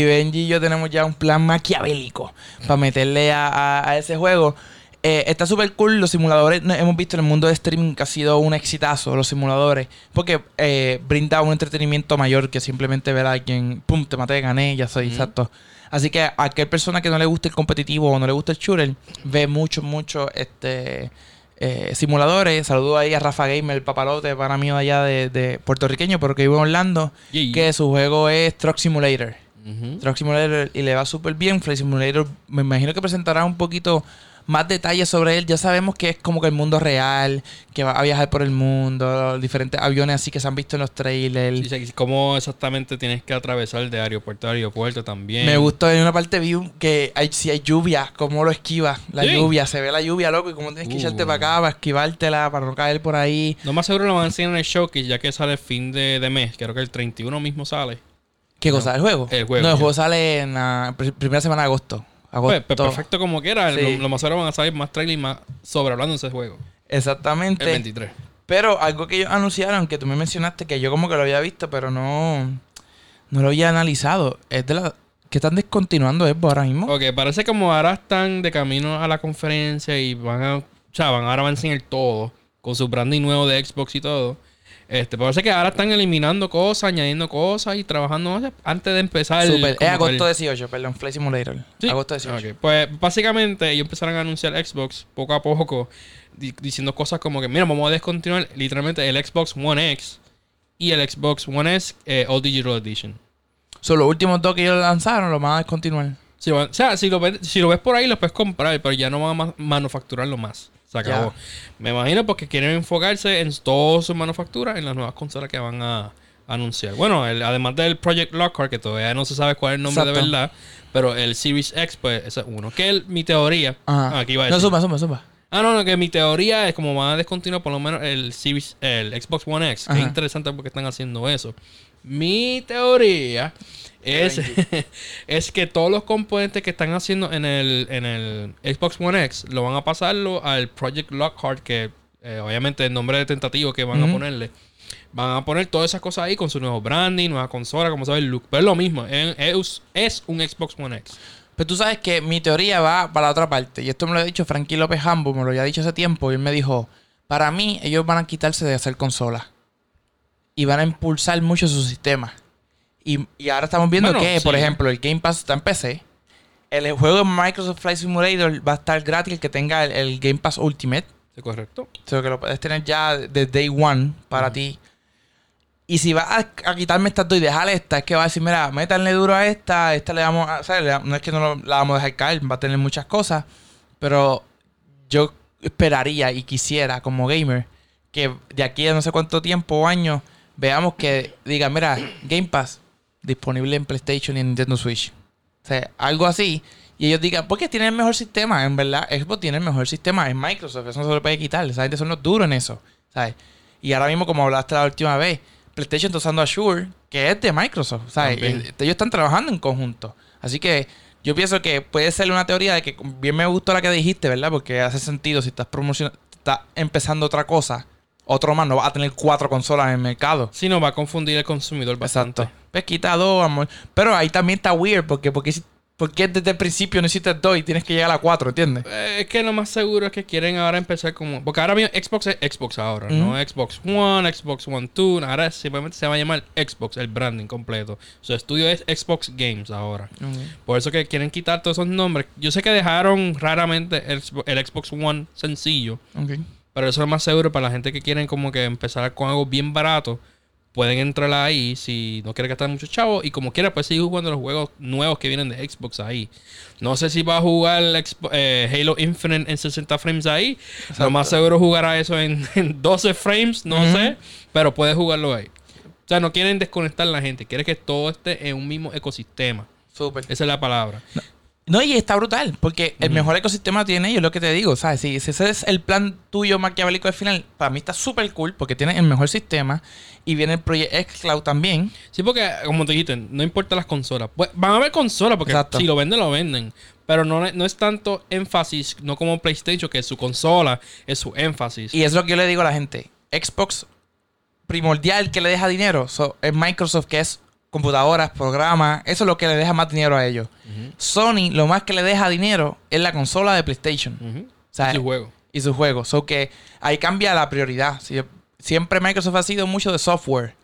ya. Benji y yo tenemos ya un plan maquiavélico para meterle a, a- a ese juego. Eh, está súper cool. Los simuladores, hemos visto en el mundo de streaming que ha sido un exitazo, los simuladores. Porque eh, brinda un entretenimiento mayor que simplemente ver a alguien, pum, te maté, gané, ya soy, exacto. Así que a aquel persona que no le guste el competitivo o no le gusta el shooter, ve mucho, mucho este eh, simuladores. Saludo ahí a Rafa Gamer, el papalote para mí de allá de, de puertorriqueño, pero que vive en Orlando. Yeah. Que su juego es Truck Simulator. Ujú. Truck Simulator y le va súper bien. Flight Simulator, me imagino que presentará un poquito más detalles sobre él. Ya sabemos que es como que el mundo real, que va a viajar por el mundo, diferentes aviones así que se han visto en los trailers. Sí, ¿Cómo exactamente tienes que atravesar de aeropuerto a aeropuerto también? Me gustó en una parte vi que hay, si hay lluvia, cómo lo esquiva. La Sí. lluvia, se ve la lluvia, loco, y cómo tienes que Uh. echarte para acá, para esquivártela, para no caer por ahí. No más seguro lo van a enseñar en el showcase ya que sale fin de, de mes. Creo que el 31 mismo sale. ¿Qué No. cosa? ¿El juego? El juego, No, el juego sale en la pr- primera semana de agosto. Pues, Agosto. pues, perfecto como quiera. Sí. Lo, lo más van a salir más trailers y más sobre hablando de ese juego. Exactamente. El 23. Pero algo que ellos anunciaron, que tú me mencionaste, que yo como que lo había visto, pero no, no lo había analizado, es de la... que están descontinuando Xbox ahora mismo? Ok, parece como ahora están de camino a la conferencia y van a... O sea, van, ahora van a enseñar todo. Con su branding nuevo de Xbox y todo. Este, parece que ahora están eliminando cosas, añadiendo cosas y trabajando antes de empezar el... Super. Es agosto tal- 18, perdón, Flight Simulator. Sí. Agosto 18. Ok, Pues básicamente ellos empezaron a anunciar Xbox poco a poco, di- diciendo cosas como que, mira, vamos a descontinuar literalmente el Xbox One X y el Xbox One S eh, All Digital Edition. Son los últimos dos que ellos lanzaron, los van a descontinuar. O sea, si lo, ves, si lo ves por ahí, lo puedes comprar, pero ya no van a ma- manufacturarlo más. Se acabó. Me imagino porque quieren enfocarse en toda su manufactura en las nuevas consolas que van a anunciar. Bueno, el- además del Project Lockhart, que todavía no se sabe cuál es el nombre de verdad, pero el Series X, pues ese es uno. Que el- mi teoría. Ajá. Ah, aquí va a no, decir. suma, suma, suma. Ah, no, no, que mi teoría es como van a descontinuar por lo menos el, Series- el Xbox One X. Ajá. es interesante porque están haciendo eso. Mi teoría es, es que todos los componentes que están haciendo en el, en el Xbox One X lo van a pasarlo al Project Lockhart, que eh, obviamente el nombre de tentativo que van a ponerle. Van a poner todas esas cosas ahí con su nuevo branding, nueva consola, como sabes, el look. Pero es lo mismo, es- es un Xbox One X. Pero tú sabes que mi teoría va para la otra parte. Y esto me lo ha dicho Frankie López Hambo, me lo había dicho hace tiempo. Y él me dijo, para mí, ellos van a quitarse de hacer consolas. Y van a impulsar mucho su sistema. Y, y ahora estamos viendo Bueno, que, por sí. ejemplo, el Game Pass está en PC. el juego de Microsoft Flight Simulator va a estar gratis el que tenga el, el Game Pass Ultimate. ¿Es correcto? O sea, que lo puedes tener ya de day one para ti. Y si vas a, quitarme estas dos y dejarle esta, es que va a decir, mira, métanle duro a esta, esta le vamos a... No es que no la vamos a dejar caer, va a tener muchas cosas. Pero yo esperaría y quisiera, como gamer, que de aquí a no sé cuánto tiempo o años, veamos que diga, mira, Game Pass disponible en PlayStation y en Nintendo Switch. O sea, algo así. Y ellos digan, porque tiene el mejor sistema, en verdad. Xbox tiene el mejor sistema, es Microsoft, eso no se lo puede quitar. Esa gente son los duros en eso, ¿sabes? Y ahora mismo, como hablaste la última vez, PlayStation está usando Azure, que es de Microsoft. También. Eh, Ellos están trabajando en conjunto. Así que yo pienso que puede ser una teoría de que bien me gustó la que dijiste, ¿verdad? Porque hace sentido si estás promocionando, estás empezando otra cosa, otro más, no vas a tener cuatro consolas en el mercado. Sí, no va a confundir el consumidor bastante. Exacto. Pues quita dos, amor. Pero ahí también está weird, porque, porque, si- porque desde el principio no hiciste dos y tienes que llegar a cuatro, ¿entiendes? Eh, Es que lo más seguro es que quieren ahora empezar como. Porque ahora mismo Xbox es Xbox ahora, no Xbox One, Xbox One 2. Ahora simplemente se va a llamar Xbox, el branding completo. Su estudio es Xbox Games ahora. Por eso que quieren quitar todos esos nombres. Yo sé que dejaron raramente el, Xbox- el Xbox One sencillo. Ok. Pero eso es más seguro para la gente que quieren como que empezar con algo bien barato. Pueden entrar ahí si no quiere gastar mucho chavo. Y como quiera, pues seguir jugando los juegos nuevos que vienen de Xbox ahí. No sé si va a jugar eh, Halo Infinite en 60 frames ahí. Lo más seguro jugará eso en, en 12 frames, no sé. Pero puede jugarlo ahí. O sea, no quieren desconectar a la gente. Quieren que todo esté en un mismo ecosistema. Súper. Esa es la palabra. No, y está brutal, porque el mejor ecosistema tiene ellos, lo que te digo, ¿sabes? Si, si ese es el plan tuyo maquiavélico al final, para mí está súper cool, porque tiene el mejor sistema y viene el Project X Cloud también. Sí, porque como te dijiste, no importa las consolas. Pues, van a haber consolas porque Exacto. si lo venden, lo venden. Pero no, no es tanto énfasis, no como PlayStation, que su consola es su énfasis. Y es lo que yo le digo a la gente. Xbox primordial que le deja dinero so- es Microsoft, que es computadoras, programas, eso es lo que le deja más dinero a ellos. Sony, lo más que le deja dinero es la consola de PlayStation. ujú. O sea, Y su juego. y sus juegos. So que ahí cambia la prioridad. Si- siempre Microsoft ha sido mucho de software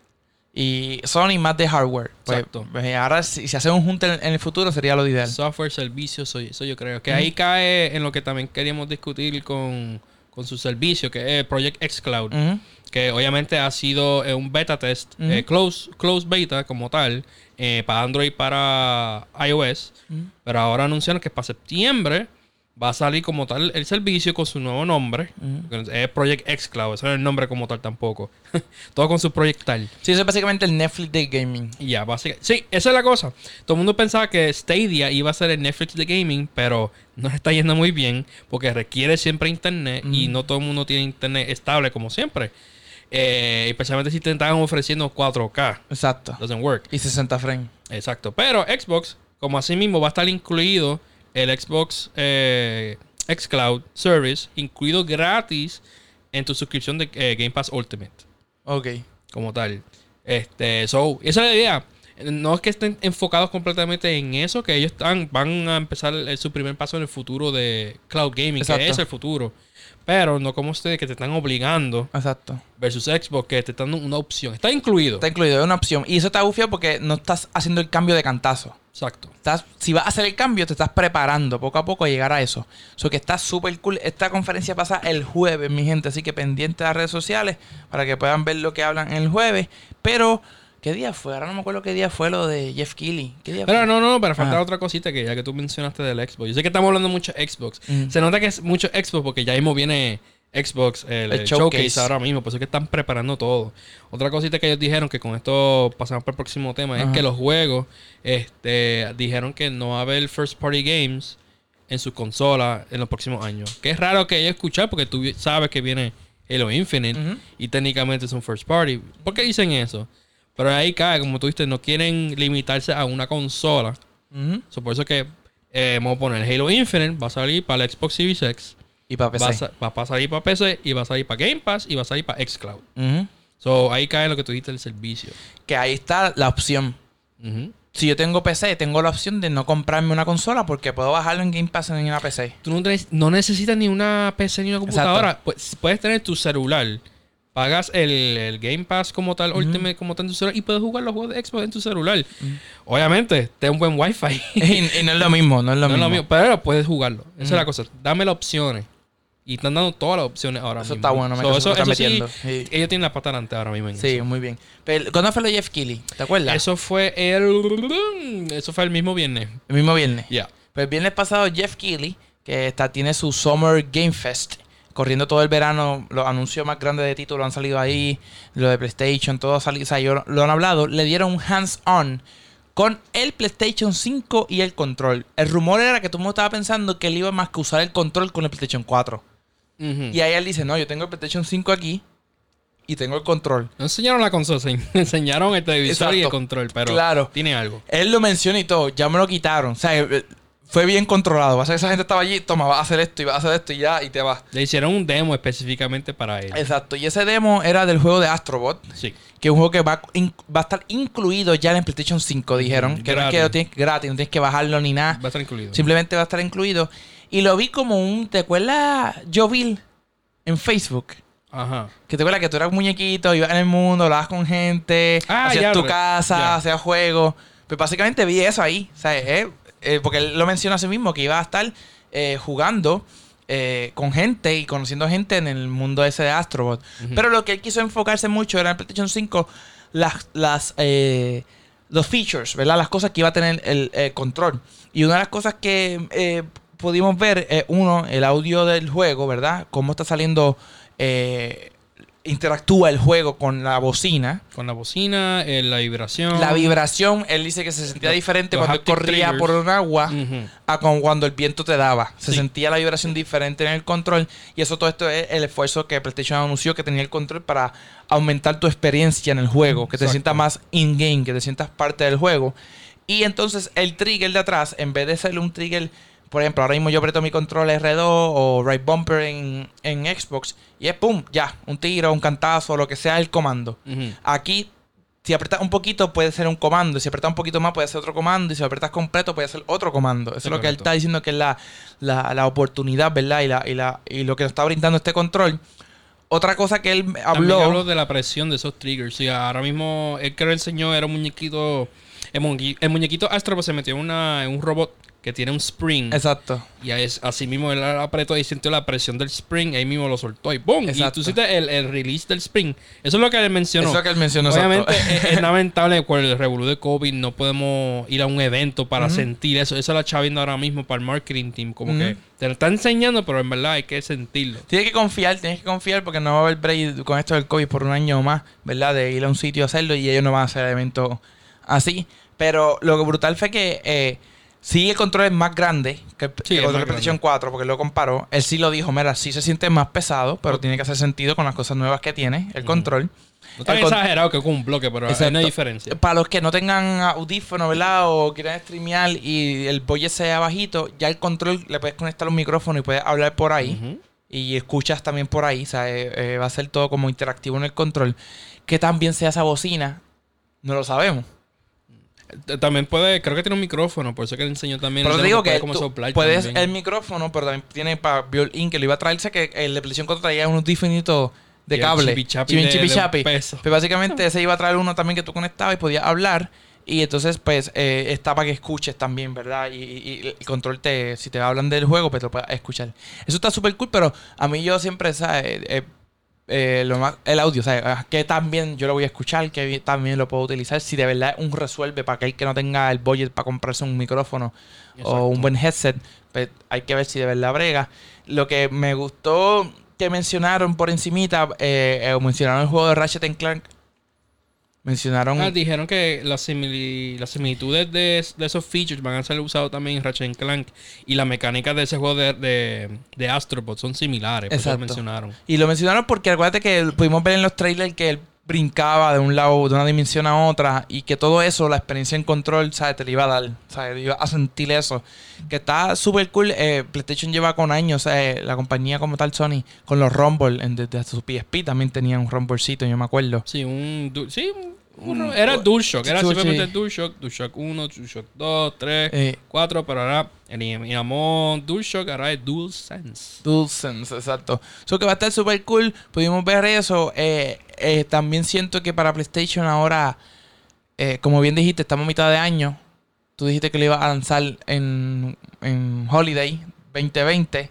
y Sony más de hardware. Pues, Exacto. pues, ahora si, si hace un junte en, en el futuro sería lo ideal. Software, servicios, eso, yo creo. Que ahí cae en lo que también queríamos discutir con, con su servicio, que es Project X Cloud. Que obviamente ha sido eh, un beta test, eh, close, close beta como tal, eh, para Android y para iOS. Pero ahora anunciaron que para septiembre va a salir como tal el servicio con su nuevo nombre. Es Project X Cloud, eso no es el nombre como tal tampoco. Todo con su proyectal. Sí, eso es básicamente el Netflix de gaming. Ya, básicamente. Sí, esa es la cosa. Todo el mundo pensaba que Stadia iba a ser el Netflix de gaming, pero no está yendo muy bien porque requiere siempre internet y no todo el mundo tiene internet estable como siempre. Eh, especialmente si te están ofreciendo 4K. Exacto. Doesn't work. Y 60 frames. Exacto. Pero Xbox, como así mismo, va a estar incluido el Xbox eh, Xcloud Service, incluido gratis en tu suscripción de eh, Game Pass Ultimate, Ok. como tal. Este, so, esa es la idea. No es que estén enfocados completamente en eso, que ellos están, van a empezar el- su primer paso en el futuro de cloud gaming, Exacto. que es el futuro. Pero no como ustedes que te están obligando Exacto. versus Xbox, que te están dando una opción. Está incluido. Está incluido, es una opción. Y eso está bufio porque no estás haciendo el cambio de cantazo. Exacto. Estás, si vas a hacer el cambio, te estás preparando poco a poco a llegar a eso. So que está súper cool. Esta conferencia pasa el jueves, mi gente. Así que pendiente de las redes sociales para que puedan ver lo que hablan el jueves. Pero, ¿qué día fue? Ahora no me acuerdo qué día fue lo de Jeff Keighley. ¿Qué día Pero fue? no, no, pero falta otra cosita que ya que tú mencionaste del Xbox. Yo sé que estamos hablando mucho de Xbox. Mm. Se nota que es mucho Xbox porque ya mismo viene Xbox, el, showcase. showcase. ahora mismo. Por eso es que están preparando todo. Otra cosita que ellos dijeron, que con esto pasamos para el próximo tema, es que los juegos este, dijeron que no va a haber first party games en sus consolas en los próximos años. Que es raro que ellos escuchar porque tú sabes que viene Halo Infinite y técnicamente es un first party. ¿Por qué dicen eso? Pero ahí cae, como tú dijiste, no quieren limitarse a una consola. Ujú. So, por eso que eh, vamos a poner Halo Infinite, va a salir para el Xbox Series X, Y para va a, PC. va a salir para PC y va a salir para Game Pass y va a salir para Xcloud. Ujú. So, ahí cae lo que tú dijiste el servicio. Que ahí está la opción. Si yo tengo PC, tengo la opción de no comprarme una consola porque puedo bajarlo en Game Pass en una PC. Tú no necesitas ni una PC ni una computadora. Pues, puedes tener tu celular, pagas el, el Game Pass como tal, Ultimate como tal en tu celular y puedes jugar los juegos de Xbox en tu celular. Obviamente, ten un buen Wi-Fi. y, y no es lo mismo, no es lo No es mismo. lo mismo, pero puedes jugarlo. Esa es la cosa. Dame las opciones. Y están dando todas las opciones ahora Eso mismo. está bueno, me So, eso, están eso sí, metiendo. Sí. ellos tienen la pata delante ahora mismo en Sí, eso. muy bien. Pero, ¿Cuándo fue lo de Jeff Keighley? ¿Te acuerdas? Eso fue el... Eso fue el mismo viernes. El mismo viernes. Ya. Pues el viernes pasado Jeff Keighley, que está, tiene su Summer Game Fest, corriendo todo el verano, los anuncios más grandes de título han salido ahí, lo de PlayStation, todo ha salido, o sea, yo- lo han hablado, le dieron un hands-on con el PlayStation 5 y el control. El rumor era que todo el mundo estaba pensando que él iba más que usar el control con el PlayStation 4. Ujú. Y ahí él dice, no, yo tengo el PlayStation 5 aquí y tengo el control. No enseñaron la consola, se enseñaron el televisor y el control, pero Claro. tiene algo. Él lo menciona y todo, ya me lo quitaron. O sea, eh, fue bien controlado. O sea, esa gente estaba allí, toma, vas a hacer esto y vas a hacer esto y ya, y te vas. Le hicieron un demo específicamente para él. Exacto. Y ese demo era del juego de Astrobot, Sí. que es un juego que va, in- va a estar incluido ya en el PlayStation 5, dijeron. Que no es que lo tienes gratis, no tienes que bajarlo ni nada. Va a estar incluido. Simplemente va a estar incluido. Y lo vi como un, ¿te acuerdas, Jovil? En Facebook. Ajá. Que te acuerdas que tú eras un muñequito, ibas en el mundo, hablabas con gente, Ah, hacías ya, tu casa, ya. hacías juegos. Pues básicamente vi eso ahí, ¿sabes? Eh, eh, porque él lo menciona a sí mismo, que iba a estar eh, jugando eh, con gente y conociendo gente en el mundo ese de Astrobot. Ujú. Pero lo que él quiso enfocarse mucho era en el PlayStation 5, las, las, los features, ¿verdad? Las cosas que iba a tener el, control. Y una de las cosas que pudimos ver es, uno, el audio del juego, ¿verdad? Cómo está saliendo, eh, interactúa el juego con la bocina. Con la bocina, eh, la vibración. La vibración, él dice que se sentía diferente los cuando corría triggers. por un agua a con cuando el viento te daba. Se Sí. sentía la vibración diferente en el control. Y eso todo esto es el esfuerzo que PlayStation anunció que tenía el control para aumentar tu experiencia en el juego. Que te sientas más in-game, que te sientas parte del juego. Y entonces el trigger de atrás, en vez de ser un trigger, por ejemplo, ahora mismo yo aprieto mi control R2 o right bumper en, en Xbox y es pum, ya, un tiro, un cantazo, lo que sea el comando. Aquí, si apretas un poquito, puede ser un comando. Si apretas un poquito más, puede ser otro comando. Y si apretas completo, puede ser otro comando. Eso Sí, es lo que él está diciendo que es la, la, la oportunidad, ¿verdad? Y, la, y, la, y lo que nos está brindando este control. Otra cosa que él habló. habló de la presión de esos triggers. Sí, ahora mismo, él que lo enseñó era un muñequito. El, muñequi- el muñequito Astro se metió en, una, en un robot que tiene un spring. Exacto. Y es, así mismo él apretó y sintió la presión del spring. Ahí mismo lo soltó y ¡boom! Y Exacto. tú hiciste el, el release del spring. Eso es lo que él mencionó. Eso es lo que él mencionó. Obviamente es, es lamentable con el revolú de COVID no podemos ir a un evento para sentir eso. Eso la está viendo ahora mismo para el marketing team. Como que te lo está enseñando, pero en verdad hay que sentirlo. Tienes que confiar, tienes que confiar porque no va a haber break con esto del COVID por un año más, ¿verdad? De ir a un sitio a hacerlo y ellos no van a hacer eventos así. Pero lo brutal fue que eh, sí el control es más grande que el, Sí, que el es control de PlayStation 4 porque lo comparó. Él sí lo dijo, mira, sí se siente más pesado, pero tiene que hacer sentido con las cosas nuevas que tiene el control. No con- exagerado que con un bloque, pero hay una diferencia. Para los que no tengan audífono, ¿verdad? O quieran streamear y el boye sea bajito, ya el control le puedes conectar un micrófono y puedes hablar por ahí y escuchas también por ahí. O sea, eh, eh, va a ser todo como interactivo en el control. Que también sea esa bocina, no lo sabemos. Eh, También puede, creo que tiene un micrófono, por eso que le enseñó también. Pero te digo que puede puedes también. el micrófono, pero también tiene para built-in que lo iba a traerse que el de PlayStation 4 traía unos infinitos de Y cable. chipichapi Chipin, de- de peso. Pues básicamente ese iba a traer uno también que tú conectabas y podías hablar. Y entonces, pues, eh, está para que escuches también, ¿verdad? Y, y- y el control te, si te hablan del juego, pues lo puedes escuchar. Eso está súper cool, pero a mí yo siempre, ¿sabes? Eh, eh, lo más, el audio, ¿sabes? Ah, Que también yo lo voy a escuchar, que bi- también lo puedo utilizar. Si de verdad es un resuelve para aquel que no tenga el budget para comprarse un micrófono Exacto. o un buen headset, pues hay que ver si de verdad brega. Lo que me gustó que mencionaron por encimita, eh, eh, mencionaron el juego de Ratchet Clank. Mencionaron... Ah, dijeron que las, simili- las similitudes de, de esos features van a ser usados también en Ratchet Clank. Y las mecánicas de ese juego de, de, de Astrobot son similares. Por eso lo Exacto. mencionaron. Y lo mencionaron porque acuérdate que pudimos ver en los trailers que él brincaba de un lado, de una dimensión a otra, y que todo eso, la experiencia en control, ¿sabes? Te lo iba a dar, ¿sabes? Iba a sentir eso. Que está súper cool. Eh, PlayStation lleva con años, eh, la compañía como tal, Sony, con los Rumble, desde su PSP también tenía un Rumblecito, yo me acuerdo. Sí, un, sí, Uno- Era el DualShock, era simplemente el DualShock, DualShock 1, DualShock 2, 3, Eh, 4, pero ahora eliminamos DualShock, ahora es DualSense. DualSense, exacto. Eso que va a estar súper cool. Pudimos ver eso. Eh, eh, también siento que para PlayStation ahora, eh, como bien dijiste, estamos a mitad de año. Tú dijiste que lo ibas a lanzar en, en Holiday 2020.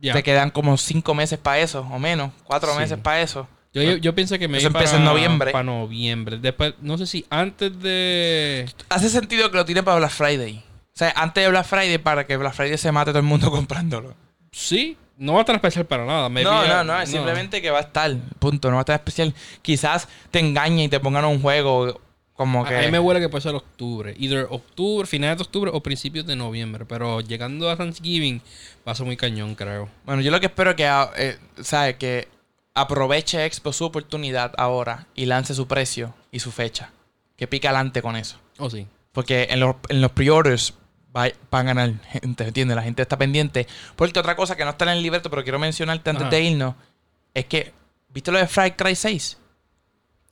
Ya. Te quedan como cinco meses para eso, o menos. Cuatro Sí. meses para eso. Yo, yo, yo pienso que me Eso empieza en noviembre. Para noviembre. Después, no sé si antes de. Hace sentido que lo tiren para Black Friday. O sea, antes de Black Friday para que Black Friday se mate todo el mundo comprándolo. Sí, no va a estar especial para nada. maybe No, no, no, es simplemente que va a estar. Punto. No va a estar especial. Quizás te engañe y te pongan un juego como que. A mí me huele que puede ser octubre. Either octubre, finales de octubre o principios de noviembre. Pero llegando a Thanksgiving va a ser muy cañón, creo. Bueno, yo lo que espero que, ah, eh, ¿sabes? Que aproveche Expo su oportunidad ahora y lance su precio y su fecha. Que pique adelante con eso. Oh, sí. Porque en los, en los pre-orders va- van a ganar gente, ¿entiendes? La gente está pendiente. Porque otra cosa que no está en el libreto, pero quiero mencionarte antes Ajá. de irnos, es que, ¿viste lo de Far Cry 6?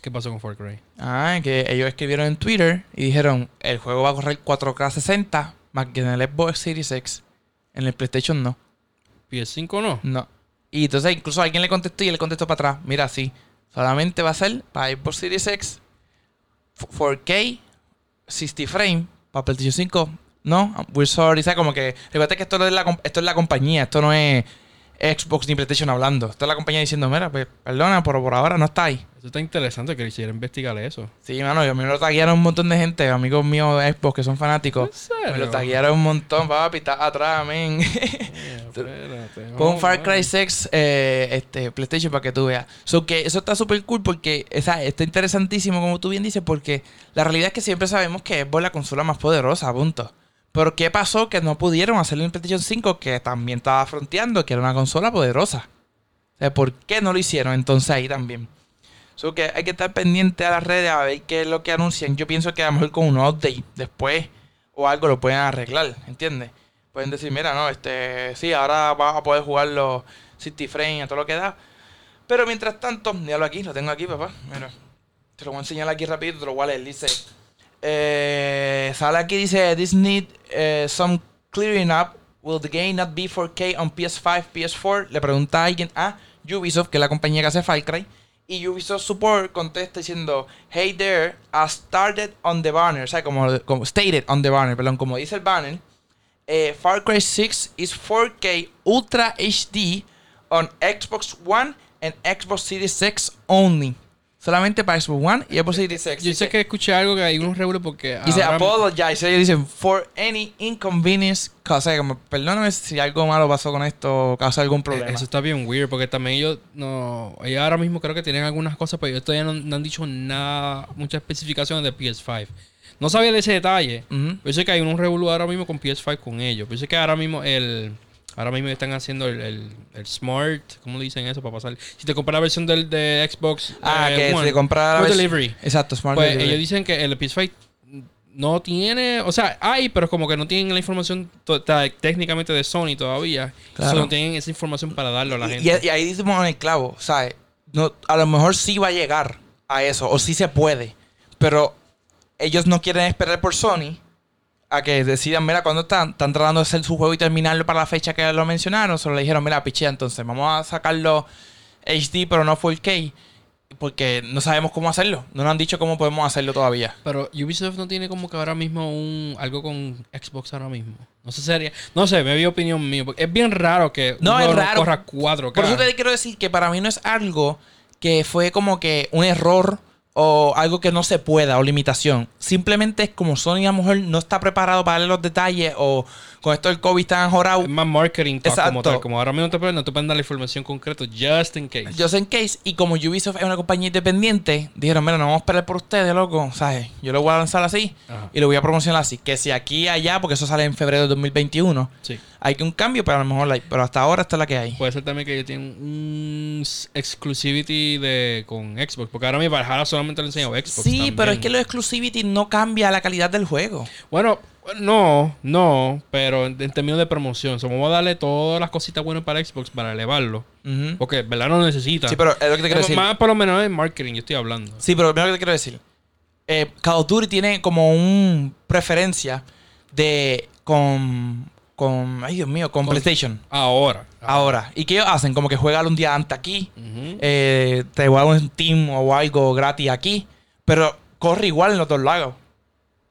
¿Qué pasó con Far Cry? Ah, que ellos escribieron en Twitter y dijeron, el juego va a correr 4K 60, más que en el Xbox Series X. En el PlayStation no. PS5 no. No. Y entonces incluso alguien le contestó y él contestó para atrás. Mira, sí. Solamente va a ser para Xbox Series X, f- 4K, 60 frames, para PlayStation 5. No, we're sorry. Sea, como que... Recuerda que esto es, la, esto es la compañía. Esto no es Xbox ni PlayStation hablando. Esto es la compañía diciendo, mira, pues, perdona, pero por ahora no está ahí. Eso está interesante que quisiera investigar eso. Sí, mano, yo me lo taguearon un montón de gente, amigos míos de Xbox que son fanáticos. ¿En serio? Me lo taguearon un montón, papi, está atrás, men. Espérate, Pon Far. Cry 6 eh, este, PlayStation para que tú veas. So que eso está súper cool porque o sea, está interesantísimo, como tú bien dices, porque la realidad es que siempre sabemos que Xbox es la consola más poderosa, punto. Pero ¿qué pasó? Que no pudieron hacerlo en PlayStation 5, que también estaba fronteando, que era una consola poderosa. ¿por qué no lo hicieron entonces ahí también? So que hay que estar pendiente a las redes a ver qué es lo que anuncian. Yo pienso que a lo mejor con un update después o algo lo pueden arreglar, ¿entiendes? Pueden decir, mira, no, este, sí, ahora vas a poder jugar los 60 frames a todo lo que da. Pero mientras tanto, míralo aquí, lo tengo aquí, papá. Mira, te lo voy a enseñar aquí rápido, te lo a leer. Dice, eh, sale aquí, dice, this need eh, some clearing up. Will the game not be 4K on PS5, PS4? Le pregunta a alguien a Ubisoft, que es la compañía que hace Far Cry. Y Ubisoft Support contesta diciendo, Hey there, as started on the banner. O sea, como, como stated on the banner, perdón, como dice el banner. eh, Far Cry 6 is 4K Ultra HD on Xbox One and Xbox Series X only. Solamente para Xbox One y Xbox Series X. Yo sé que escuché algo que hay unos revuelos porque. Dice apologize. Ellos dicen for any inconvenience. O sea, como, perdóname si algo malo pasó con esto o causó algún problema. Eh, Eso está bien weird porque también ellos no. Ellos ahora mismo creo que tienen algunas cosas, pero ellos todavía no, no han dicho nada, muchas especificaciones de PS5. No sabía de ese detalle. Ujú. Yo sé que hay un revolú ahora mismo con PS5 con ellos. Yo sé que ahora mismo el. Ahora mismo están haciendo el, el, el Smart. ¿Cómo le dicen eso para pasar? Si te compras la versión del de Xbox. Ah, eh, que One, se compra la Smart vers- Delivery. Exacto, Smart Pues Delivery. ellos dicen que el PS5 no tiene, o sea, hay, pero como que no tienen la información técnicamente de Sony todavía. Claro. No tienen esa información para darlo a la Y- gente. Y, y ahí decimos en el clavo, ¿sabes? No, a lo mejor sí va a llegar a eso, o sí se puede, pero ellos no quieren esperar por Sony a que decidan, mira, cuando están, están tratando de hacer su juego y terminarlo para la fecha que lo mencionaron, solo le dijeron, mira, pichea, entonces vamos a sacarlo HD, pero no 4K, porque no sabemos cómo hacerlo, no nos han dicho cómo podemos hacerlo todavía. Pero Ubisoft no tiene como que ahora mismo un algo con Xbox ahora mismo. No sé sería, no sé, me vi opinión mío, porque es bien raro que No, es raro. corra 4K. Por eso te quiero decir que para mí no es algo que fue como que un error o algo que no se pueda o limitación. Simplemente es como Sony a lo mejor no está preparado para darle los detalles o con esto del COVID tan jorado. es más marketing talk como tal, como ahora mismo te pueden, no te pueden dar la información concreta just in case. Just in case, y como Ubisoft es una compañía independiente, dijeron, mira, no vamos a esperar por ustedes, loco. ¿Sabes? Yo lo voy a lanzar así Ajá. y lo voy a promocionar así. Que si aquí y allá, porque eso sale en febrero de 2021, Sí. hay que un cambio, pero a lo mejor la. Pero hasta ahora esta es la que hay. Puede ser también que ellos tienen un exclusivity de con Xbox, porque ahora mi Valhalla solamente le enseñado Xbox. Sí, también. pero es que lo exclusivity no cambia la calidad del juego. Bueno, no, no, pero en, en términos de promoción, so, vamos a darle todas las cositas buenas para Xbox para elevarlo. Porque, ¿verdad? No necesita. Sí, pero es lo que te quiero Es decir. Más por lo menos en marketing, yo estoy hablando. Sí, pero lo primero que te quiero decir. eh, Call of Duty tiene como un preferencia de con con ay Dios mío, con, Con- PlayStation Ahora. ahora. ¿Y qué ellos hacen? Como que juegan un día antes aquí, Ujú. eh, te juegan un Team o algo gratis aquí, pero corre igual en los dos lados.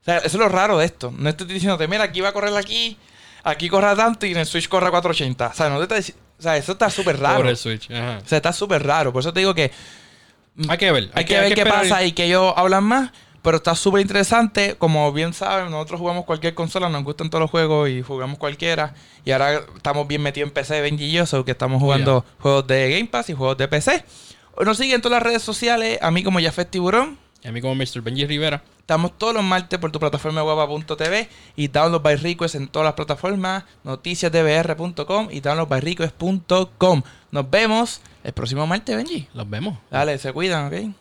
O sea, eso es lo raro de esto. No estoy diciéndote, mira, aquí va a correr aquí, aquí corre tanto y en el Switch corre a 480. O sea, no te está o sea, eso está súper raro. Por el Switch. Ajá. O sea, está súper raro. Por eso te digo que Hay que ver. hay que ver qué pasa y que ellos hablan más. Pero está súper interesante. Como bien saben, nosotros jugamos cualquier consola, nos gustan todos los juegos y jugamos cualquiera. Y ahora estamos bien metidos en PC, Benji y yo, so que estamos jugando juegos de Game Pass y juegos de PC. Nos siguen en todas las redes sociales, a mí como Jafet Tiburón. Y a mí como Mr. Benji Rivera. Estamos todos los martes por tu plataforma guapa.tv y download by request en todas las plataformas, noticiasdbr.com y download by request.com. Nos vemos el próximo martes, Benji. Los vemos. Dale, se cuidan, ¿ok?